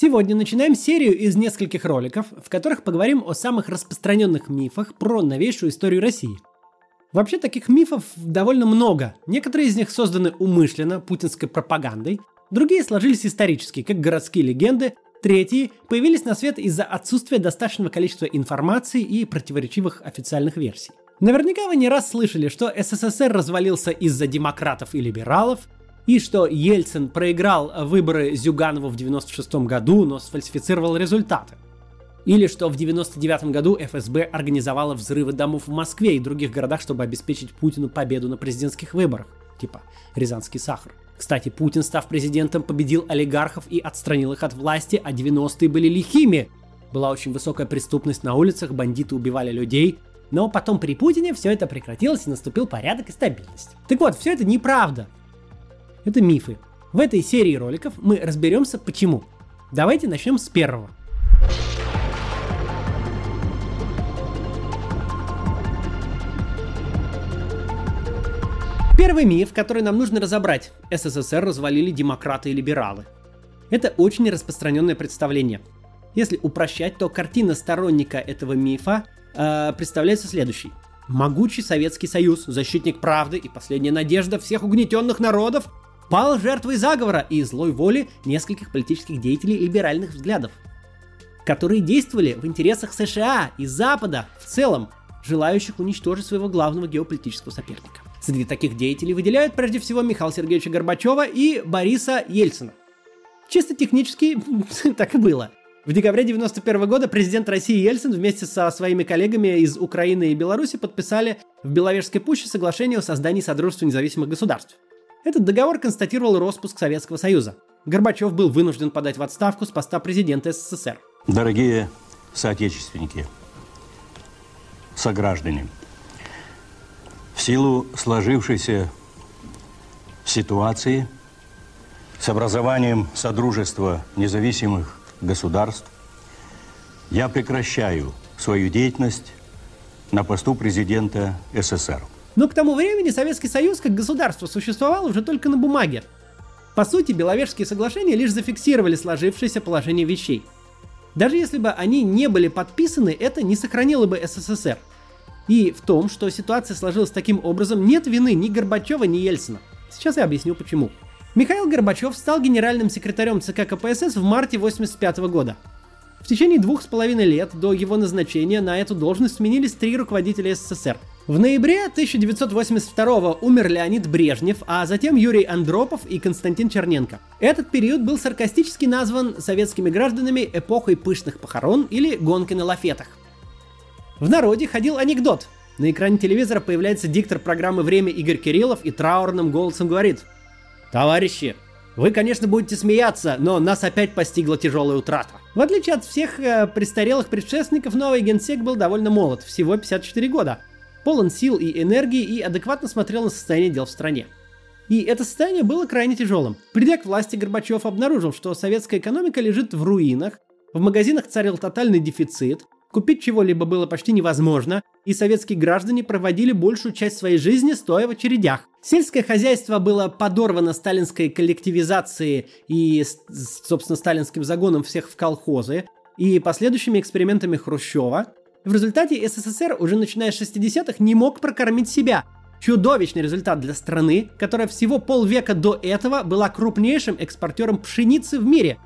Сегодня начинаем серию из нескольких роликов, в которых поговорим о самых распространенных мифах про новейшую историю России. Вообще таких мифов довольно много. Некоторые из них созданы умышленно, путинской пропагандой, другие сложились исторически, как городские легенды, третьи появились на свет из-за отсутствия достаточного количества информации и противоречивых официальных версий. Наверняка вы не раз слышали, что СССР развалился из-за демократов и либералов, и что Ельцин проиграл выборы Зюганову в 96 году, но сфальсифицировал результаты. Или что в 99 году ФСБ организовала взрывы домов в Москве и других городах, чтобы обеспечить Путину победу на президентских выборах. Типа Рязанский сахар. Кстати, Путин, став президентом, победил олигархов и отстранил их от власти, а 90-е были лихими. Была очень высокая преступность на улицах, бандиты убивали людей, но потом при Путине все это прекратилось и наступил порядок и стабильность. Так вот, все это неправда. Это мифы. В этой серии роликов мы разберемся почему. Давайте начнем с первого. Первый миф, который нам нужно разобрать. СССР развалили демократы и либералы. Это очень распространенное представление. Если упрощать, то картина сторонника этого мифа э, представляется следующей. Могучий Советский Союз, защитник правды и последняя надежда всех угнетенных народов, пал жертвой заговора и злой воли нескольких политических деятелей либеральных взглядов, которые действовали в интересах США и Запада в целом, желающих уничтожить своего главного геополитического соперника. Среди таких деятелей выделяют прежде всего Михаила Сергеевича Горбачева и Бориса Ельцина. Чисто технически так и было. В декабре 1991 года президент России Ельцин вместе со своими коллегами из Украины и Беларуси подписали в Беловежской пуще соглашение о создании Содружества независимых государств. Этот договор констатировал распуск Советского Союза. Горбачев был вынужден подать в отставку с поста президента СССР. Дорогие соотечественники, сограждане, в силу сложившейся ситуации с образованием Содружества независимых государств я прекращаю свою деятельность на посту президента СССР. Но к тому времени Советский Союз как государство существовал уже только на бумаге. По сути, Беловежские соглашения лишь зафиксировали сложившееся положение вещей. Даже если бы они не были подписаны, это не сохранило бы СССР. И в том, что ситуация сложилась таким образом, нет вины ни Горбачева, ни Ельцина. Сейчас я объясню почему. Михаил Горбачев стал генеральным секретарем ЦК КПСС в марте 1985 года. В течение двух с половиной лет до его назначения на эту должность сменились три руководителя СССР – в ноябре 1982 умер Леонид Брежнев, а затем Юрий Андропов и Константин Черненко. Этот период был саркастически назван советскими гражданами эпохой пышных похорон или гонки на лафетах. В народе ходил анекдот. На экране телевизора появляется диктор программы «Время» Игорь Кириллов и траурным голосом говорит «Товарищи, вы, конечно, будете смеяться, но нас опять постигла тяжелая утрата». В отличие от всех э, престарелых предшественников, новый генсек был довольно молод, всего 54 года – полон сил и энергии и адекватно смотрел на состояние дел в стране. И это состояние было крайне тяжелым. Придя к власти, Горбачев обнаружил, что советская экономика лежит в руинах, в магазинах царил тотальный дефицит, купить чего-либо было почти невозможно, и советские граждане проводили большую часть своей жизни стоя в очередях. Сельское хозяйство было подорвано сталинской коллективизацией и, собственно, сталинским загоном всех в колхозы, и последующими экспериментами Хрущева, в результате СССР уже начиная с 60-х не мог прокормить себя. Чудовищный результат для страны, которая всего полвека до этого была крупнейшим экспортером пшеницы в мире.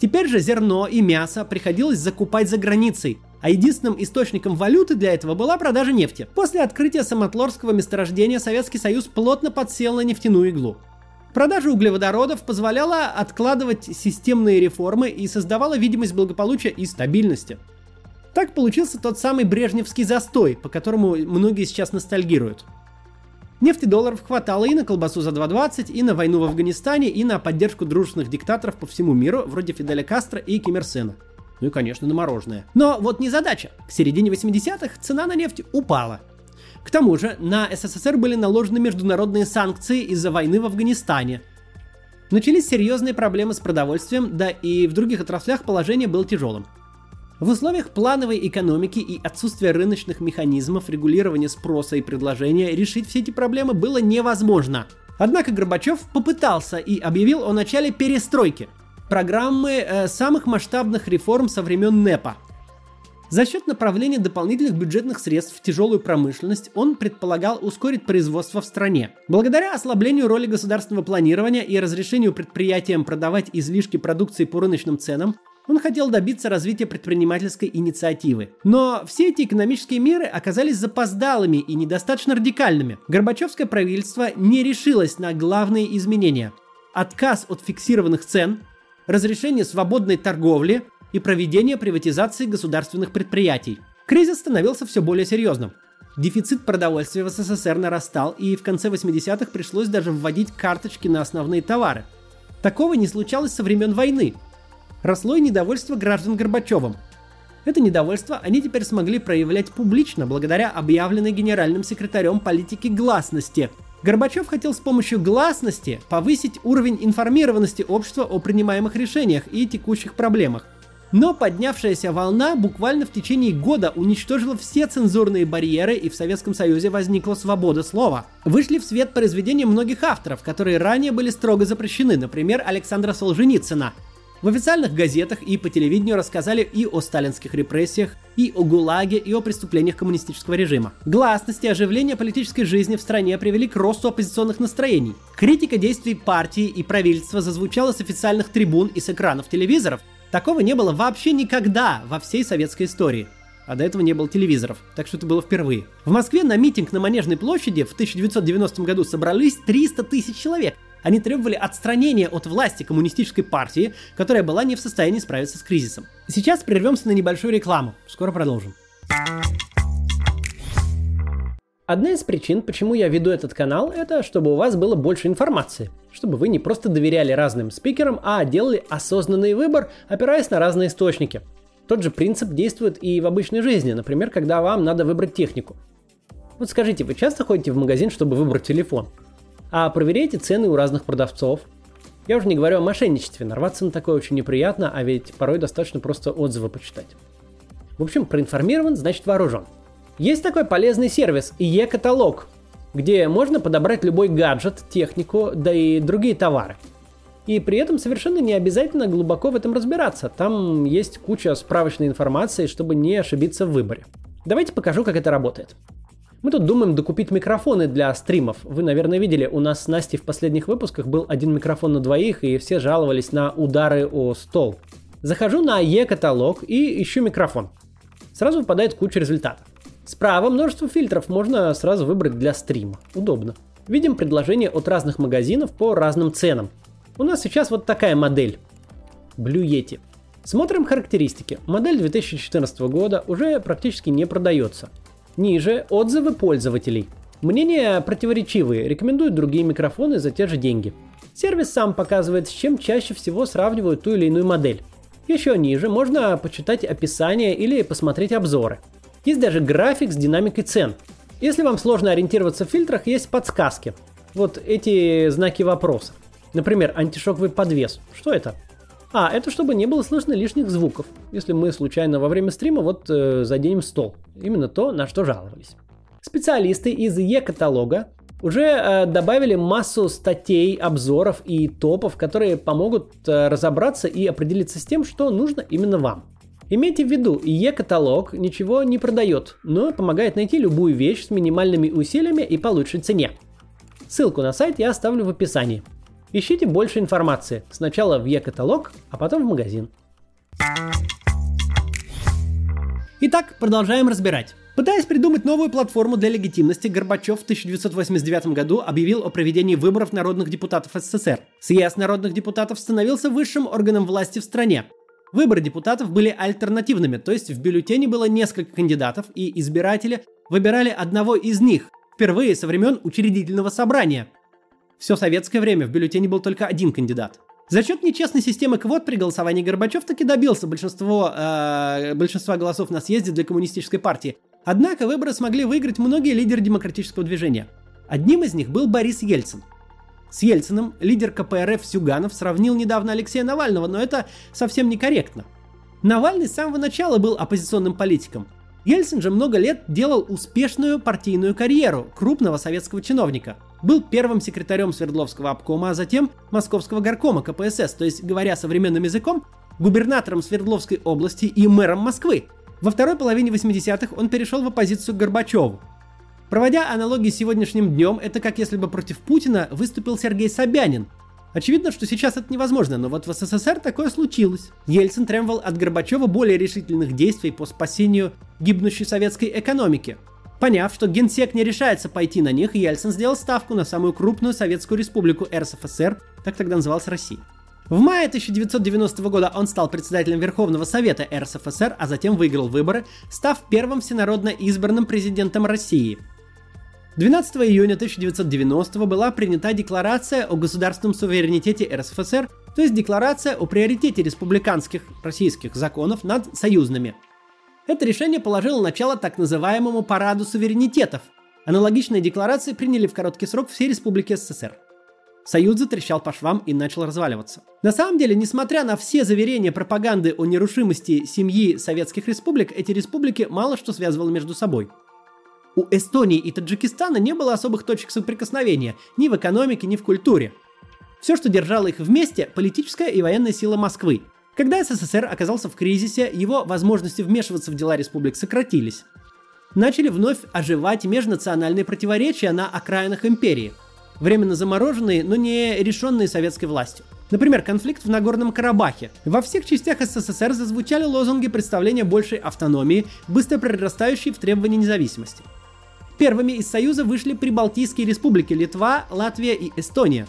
Теперь же зерно и мясо приходилось закупать за границей, а единственным источником валюты для этого была продажа нефти. После открытия Самотлорского месторождения Советский Союз плотно подсел на нефтяную иглу. Продажа углеводородов позволяла откладывать системные реформы и создавала видимость благополучия и стабильности. Так получился тот самый брежневский застой, по которому многие сейчас ностальгируют. Нефти долларов хватало и на колбасу за 2.20, и на войну в Афганистане, и на поддержку дружественных диктаторов по всему миру, вроде Фиделя Кастро и Ким Ир. Ну и, конечно, на мороженое. Но вот не задача. К середине 80-х цена на нефть упала. К тому же на СССР были наложены международные санкции из-за войны в Афганистане. Начались серьезные проблемы с продовольствием, да и в других отраслях положение было тяжелым. В условиях плановой экономики и отсутствия рыночных механизмов регулирования спроса и предложения решить все эти проблемы было невозможно. Однако Горбачев попытался и объявил о начале перестройки. программы э, самых масштабных реформ со времен НЭПа. За счет направления дополнительных бюджетных средств в тяжелую промышленность он предполагал ускорить производство в стране. Благодаря ослаблению роли государственного планирования и разрешению предприятиям продавать излишки продукции по рыночным ценам, он хотел добиться развития предпринимательской инициативы. Но все эти экономические меры оказались запоздалыми и недостаточно радикальными. Горбачевское правительство не решилось на главные изменения. Отказ от фиксированных цен, разрешение свободной торговли и проведение приватизации государственных предприятий. Кризис становился все более серьезным. Дефицит продовольствия в СССР нарастал, и в конце 80-х пришлось даже вводить карточки на основные товары. Такого не случалось со времен войны, росло и недовольство граждан Горбачевым. Это недовольство они теперь смогли проявлять публично благодаря объявленной генеральным секретарем политики гласности. Горбачев хотел с помощью гласности повысить уровень информированности общества о принимаемых решениях и текущих проблемах. Но поднявшаяся волна буквально в течение года уничтожила все цензурные барьеры и в Советском Союзе возникла свобода слова. Вышли в свет произведения многих авторов, которые ранее были строго запрещены, например, Александра Солженицына, в официальных газетах и по телевидению рассказали и о сталинских репрессиях, и о ГУЛАГе, и о преступлениях коммунистического режима. Гласность и оживление политической жизни в стране привели к росту оппозиционных настроений. Критика действий партии и правительства зазвучала с официальных трибун и с экранов телевизоров. Такого не было вообще никогда во всей советской истории. А до этого не было телевизоров, так что это было впервые. В Москве на митинг на Манежной площади в 1990 году собрались 300 тысяч человек. Они требовали отстранения от власти коммунистической партии, которая была не в состоянии справиться с кризисом. Сейчас прервемся на небольшую рекламу. Скоро продолжим. Одна из причин, почему я веду этот канал, это чтобы у вас было больше информации. Чтобы вы не просто доверяли разным спикерам, а делали осознанный выбор, опираясь на разные источники. Тот же принцип действует и в обычной жизни, например, когда вам надо выбрать технику. Вот скажите, вы часто ходите в магазин, чтобы выбрать телефон? А проверяйте цены у разных продавцов. Я уже не говорю о мошенничестве, нарваться на такое очень неприятно, а ведь порой достаточно просто отзывы почитать. В общем, проинформирован, значит вооружен. Есть такой полезный сервис e-каталог, где можно подобрать любой гаджет, технику, да и другие товары. И при этом совершенно не обязательно глубоко в этом разбираться. Там есть куча справочной информации, чтобы не ошибиться в выборе. Давайте покажу, как это работает. Мы тут думаем докупить микрофоны для стримов. Вы, наверное, видели, у нас с Настей в последних выпусках был один микрофон на двоих, и все жаловались на удары о стол. Захожу на e-каталог и ищу микрофон. Сразу выпадает куча результатов. Справа множество фильтров можно сразу выбрать для стрима. Удобно. Видим предложения от разных магазинов по разным ценам. У нас сейчас вот такая модель. Blue Yeti. Смотрим характеристики. Модель 2014 года уже практически не продается. Ниже отзывы пользователей. Мнения противоречивые, рекомендуют другие микрофоны за те же деньги. Сервис сам показывает, с чем чаще всего сравнивают ту или иную модель. Еще ниже можно почитать описание или посмотреть обзоры. Есть даже график с динамикой цен. Если вам сложно ориентироваться в фильтрах, есть подсказки. Вот эти знаки вопроса. Например, антишоковый подвес. Что это? А, это чтобы не было слышно лишних звуков, если мы случайно во время стрима вот э, заденем стол. Именно то, на что жаловались. Специалисты из Е-каталога уже э, добавили массу статей, обзоров и топов, которые помогут э, разобраться и определиться с тем, что нужно именно вам. Имейте в виду, Е-каталог ничего не продает, но помогает найти любую вещь с минимальными усилиями и по лучшей цене. Ссылку на сайт я оставлю в описании. Ищите больше информации. Сначала в e-каталог, а потом в магазин. Итак, продолжаем разбирать. Пытаясь придумать новую платформу для легитимности, Горбачев в 1989 году объявил о проведении выборов народных депутатов СССР. Съезд народных депутатов становился высшим органом власти в стране. Выборы депутатов были альтернативными, то есть в бюллетене было несколько кандидатов, и избиратели выбирали одного из них, впервые со времен учредительного собрания – все советское время в бюллетене был только один кандидат. За счет нечестной системы квот при голосовании Горбачев таки добился большинство, э, большинства голосов на съезде для коммунистической партии. Однако выборы смогли выиграть многие лидеры демократического движения. Одним из них был Борис Ельцин. С Ельциным лидер КПРФ Сюганов сравнил недавно Алексея Навального, но это совсем некорректно. Навальный с самого начала был оппозиционным политиком. Ельцин же много лет делал успешную партийную карьеру крупного советского чиновника – был первым секретарем Свердловского обкома, а затем Московского горкома КПСС, то есть, говоря современным языком, губернатором Свердловской области и мэром Москвы. Во второй половине 80-х он перешел в оппозицию к Горбачеву. Проводя аналогии с сегодняшним днем, это как если бы против Путина выступил Сергей Собянин. Очевидно, что сейчас это невозможно, но вот в СССР такое случилось. Ельцин требовал от Горбачева более решительных действий по спасению гибнущей советской экономики. Поняв, что генсек не решается пойти на них, Ельцин сделал ставку на самую крупную советскую республику РСФСР, так тогда называлась Россия. В мае 1990 года он стал председателем Верховного Совета РСФСР, а затем выиграл выборы, став первым всенародно избранным президентом России. 12 июня 1990 была принята Декларация о государственном суверенитете РСФСР, то есть Декларация о приоритете республиканских российских законов над союзными. Это решение положило начало так называемому параду суверенитетов. Аналогичные декларации приняли в короткий срок все республики СССР. Союз затрещал по швам и начал разваливаться. На самом деле, несмотря на все заверения пропаганды о нерушимости семьи советских республик, эти республики мало что связывало между собой. У Эстонии и Таджикистана не было особых точек соприкосновения ни в экономике, ни в культуре. Все, что держало их вместе – политическая и военная сила Москвы. Когда СССР оказался в кризисе, его возможности вмешиваться в дела республик сократились. Начали вновь оживать межнациональные противоречия на окраинах империи – временно замороженные, но не решенные советской властью. Например, конфликт в Нагорном Карабахе. Во всех частях СССР зазвучали лозунги представления большей автономии, быстро прирастающей в требования независимости. Первыми из Союза вышли прибалтийские республики Литва, Латвия и Эстония.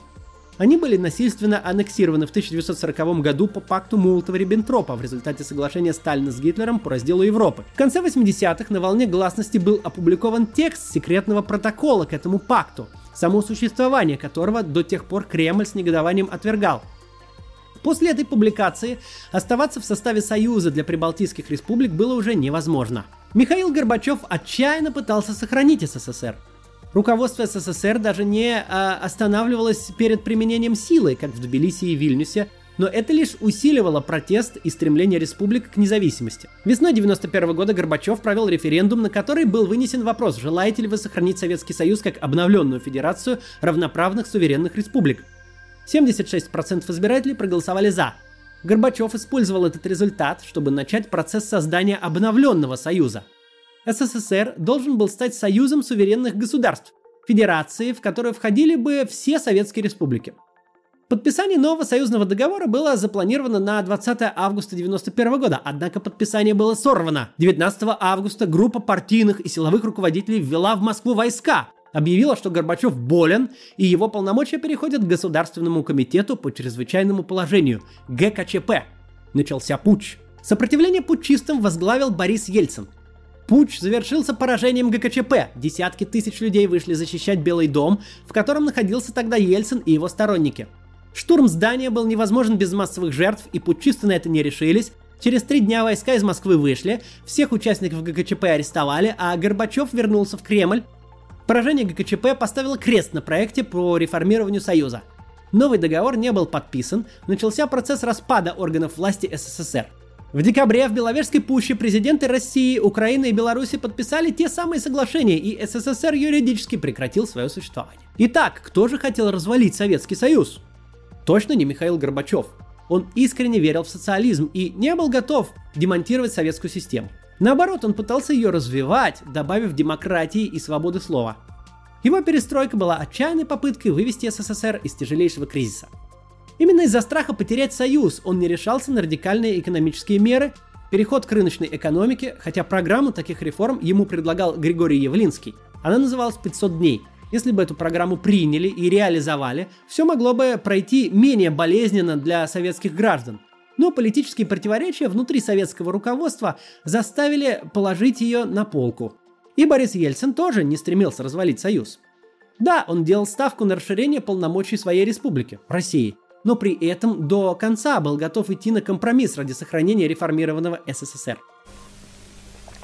Они были насильственно аннексированы в 1940 году по пакту Молотова-Риббентропа в результате соглашения Сталина с Гитлером по разделу Европы. В конце 80-х на волне гласности был опубликован текст секретного протокола к этому пакту – само существование которого до тех пор Кремль с негодованием отвергал. После этой публикации оставаться в составе Союза для прибалтийских республик было уже невозможно. Михаил Горбачев отчаянно пытался сохранить СССР. Руководство СССР даже не а, останавливалось перед применением силы, как в Тбилиси и Вильнюсе, но это лишь усиливало протест и стремление республик к независимости. Весной 1991 года Горбачев провел референдум, на который был вынесен вопрос, желаете ли вы сохранить Советский Союз как обновленную федерацию равноправных суверенных республик. 76% избирателей проголосовали «за». Горбачев использовал этот результат, чтобы начать процесс создания обновленного союза. СССР должен был стать союзом суверенных государств, федерации, в которую входили бы все советские республики. Подписание нового союзного договора было запланировано на 20 августа 1991 года, однако подписание было сорвано. 19 августа группа партийных и силовых руководителей ввела в Москву войска, объявила, что Горбачев болен, и его полномочия переходят к Государственному комитету по чрезвычайному положению, ГКЧП. Начался путч. Сопротивление путчистам возглавил Борис Ельцин. Путч завершился поражением ГКЧП. Десятки тысяч людей вышли защищать Белый дом, в котором находился тогда Ельцин и его сторонники – Штурм здания был невозможен без массовых жертв, и путчисты на это не решились. Через три дня войска из Москвы вышли, всех участников ГКЧП арестовали, а Горбачев вернулся в Кремль. Поражение ГКЧП поставило крест на проекте по реформированию Союза. Новый договор не был подписан, начался процесс распада органов власти СССР. В декабре в Беловежской пуще президенты России, Украины и Беларуси подписали те самые соглашения, и СССР юридически прекратил свое существование. Итак, кто же хотел развалить Советский Союз? Точно не Михаил Горбачев. Он искренне верил в социализм и не был готов демонтировать советскую систему. Наоборот, он пытался ее развивать, добавив демократии и свободы слова. Его перестройка была отчаянной попыткой вывести СССР из тяжелейшего кризиса. Именно из-за страха потерять союз он не решался на радикальные экономические меры, переход к рыночной экономике, хотя программу таких реформ ему предлагал Григорий Явлинский. Она называлась «500 дней», если бы эту программу приняли и реализовали, все могло бы пройти менее болезненно для советских граждан. Но политические противоречия внутри советского руководства заставили положить ее на полку. И Борис Ельцин тоже не стремился развалить Союз. Да, он делал ставку на расширение полномочий своей республики, России, но при этом до конца был готов идти на компромисс ради сохранения реформированного СССР.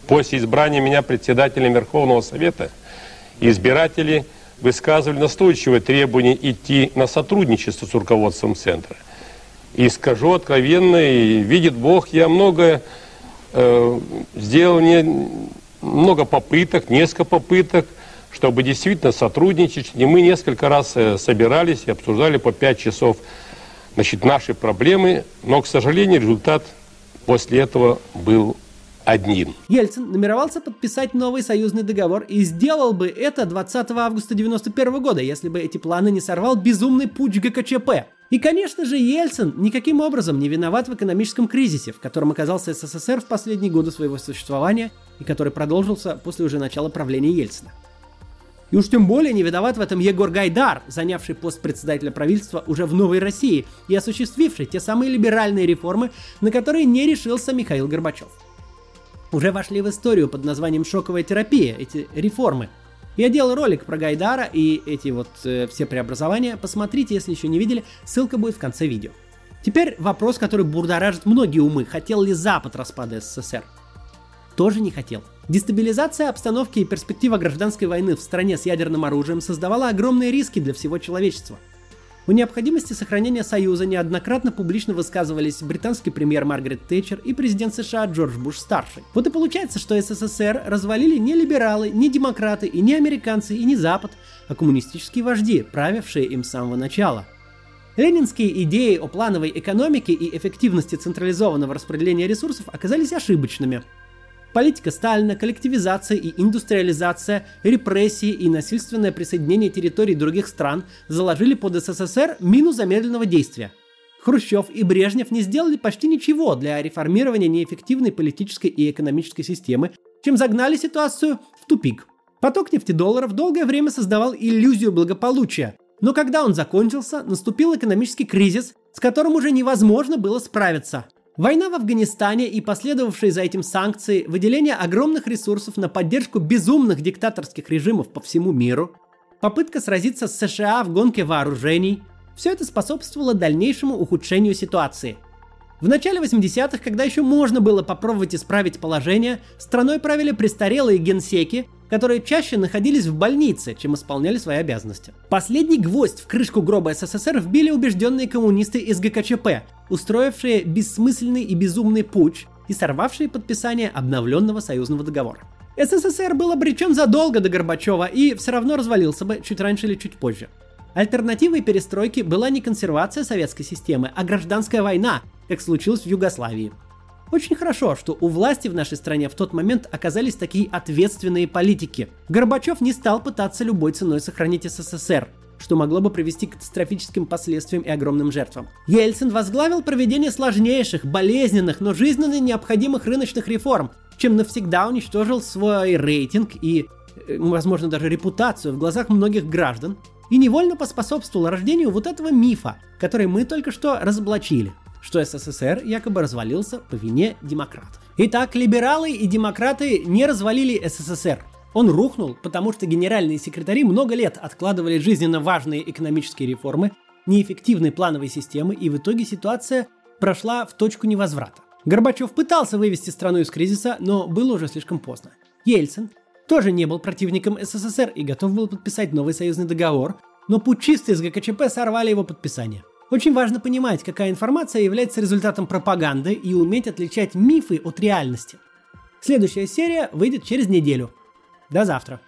После избрания меня председателем Верховного Совета избиратели – высказывали настойчивое требование идти на сотрудничество с руководством центра. И скажу откровенно, и видит Бог, я много э, сделал, не, много попыток, несколько попыток чтобы действительно сотрудничать. И мы несколько раз э, собирались и обсуждали по 5 часов значит, наши проблемы, но, к сожалению, результат после этого был одним. Ельцин намеревался подписать новый союзный договор и сделал бы это 20 августа 1991 года, если бы эти планы не сорвал безумный путь ГКЧП. И, конечно же, Ельцин никаким образом не виноват в экономическом кризисе, в котором оказался СССР в последние годы своего существования и который продолжился после уже начала правления Ельцина. И уж тем более не виноват в этом Егор Гайдар, занявший пост председателя правительства уже в Новой России и осуществивший те самые либеральные реформы, на которые не решился Михаил Горбачев. Уже вошли в историю под названием «Шоковая терапия» эти реформы. Я делал ролик про Гайдара и эти вот э, все преобразования. Посмотрите, если еще не видели, ссылка будет в конце видео. Теперь вопрос, который бурдоражит многие умы. Хотел ли Запад распада СССР? Тоже не хотел. Дестабилизация обстановки и перспектива гражданской войны в стране с ядерным оружием создавала огромные риски для всего человечества. О необходимости сохранения Союза неоднократно публично высказывались британский премьер Маргарет Тэтчер и президент США Джордж Буш-старший. Вот и получается, что СССР развалили не либералы, не демократы и не американцы и не Запад, а коммунистические вожди, правившие им с самого начала. Ленинские идеи о плановой экономике и эффективности централизованного распределения ресурсов оказались ошибочными – Политика Сталина, коллективизация и индустриализация, репрессии и насильственное присоединение территорий других стран заложили под СССР мину замедленного действия. Хрущев и Брежнев не сделали почти ничего для реформирования неэффективной политической и экономической системы, чем загнали ситуацию в тупик. Поток нефтедолларов долгое время создавал иллюзию благополучия, но когда он закончился, наступил экономический кризис, с которым уже невозможно было справиться – Война в Афганистане и последовавшие за этим санкции, выделение огромных ресурсов на поддержку безумных диктаторских режимов по всему миру, попытка сразиться с США в гонке вооружений – все это способствовало дальнейшему ухудшению ситуации. В начале 80-х, когда еще можно было попробовать исправить положение, страной правили престарелые генсеки, которые чаще находились в больнице, чем исполняли свои обязанности. Последний гвоздь в крышку гроба СССР вбили убежденные коммунисты из ГКЧП, устроившие бессмысленный и безумный путь и сорвавшие подписание обновленного союзного договора. СССР был обречен задолго до Горбачева и все равно развалился бы чуть раньше или чуть позже. Альтернативой перестройки была не консервация советской системы, а гражданская война, как случилось в Югославии – очень хорошо, что у власти в нашей стране в тот момент оказались такие ответственные политики. Горбачев не стал пытаться любой ценой сохранить СССР, что могло бы привести к катастрофическим последствиям и огромным жертвам. Ельцин возглавил проведение сложнейших, болезненных, но жизненно необходимых рыночных реформ, чем навсегда уничтожил свой рейтинг и, э, возможно, даже репутацию в глазах многих граждан, и невольно поспособствовал рождению вот этого мифа, который мы только что разоблачили что СССР якобы развалился по вине демократов. Итак, либералы и демократы не развалили СССР. Он рухнул, потому что генеральные секретари много лет откладывали жизненно важные экономические реформы, неэффективной плановой системы, и в итоге ситуация прошла в точку невозврата. Горбачев пытался вывести страну из кризиса, но было уже слишком поздно. Ельцин тоже не был противником СССР и готов был подписать новый союзный договор, но путчисты из ГКЧП сорвали его подписание. Очень важно понимать, какая информация является результатом пропаганды и уметь отличать мифы от реальности. Следующая серия выйдет через неделю. До завтра.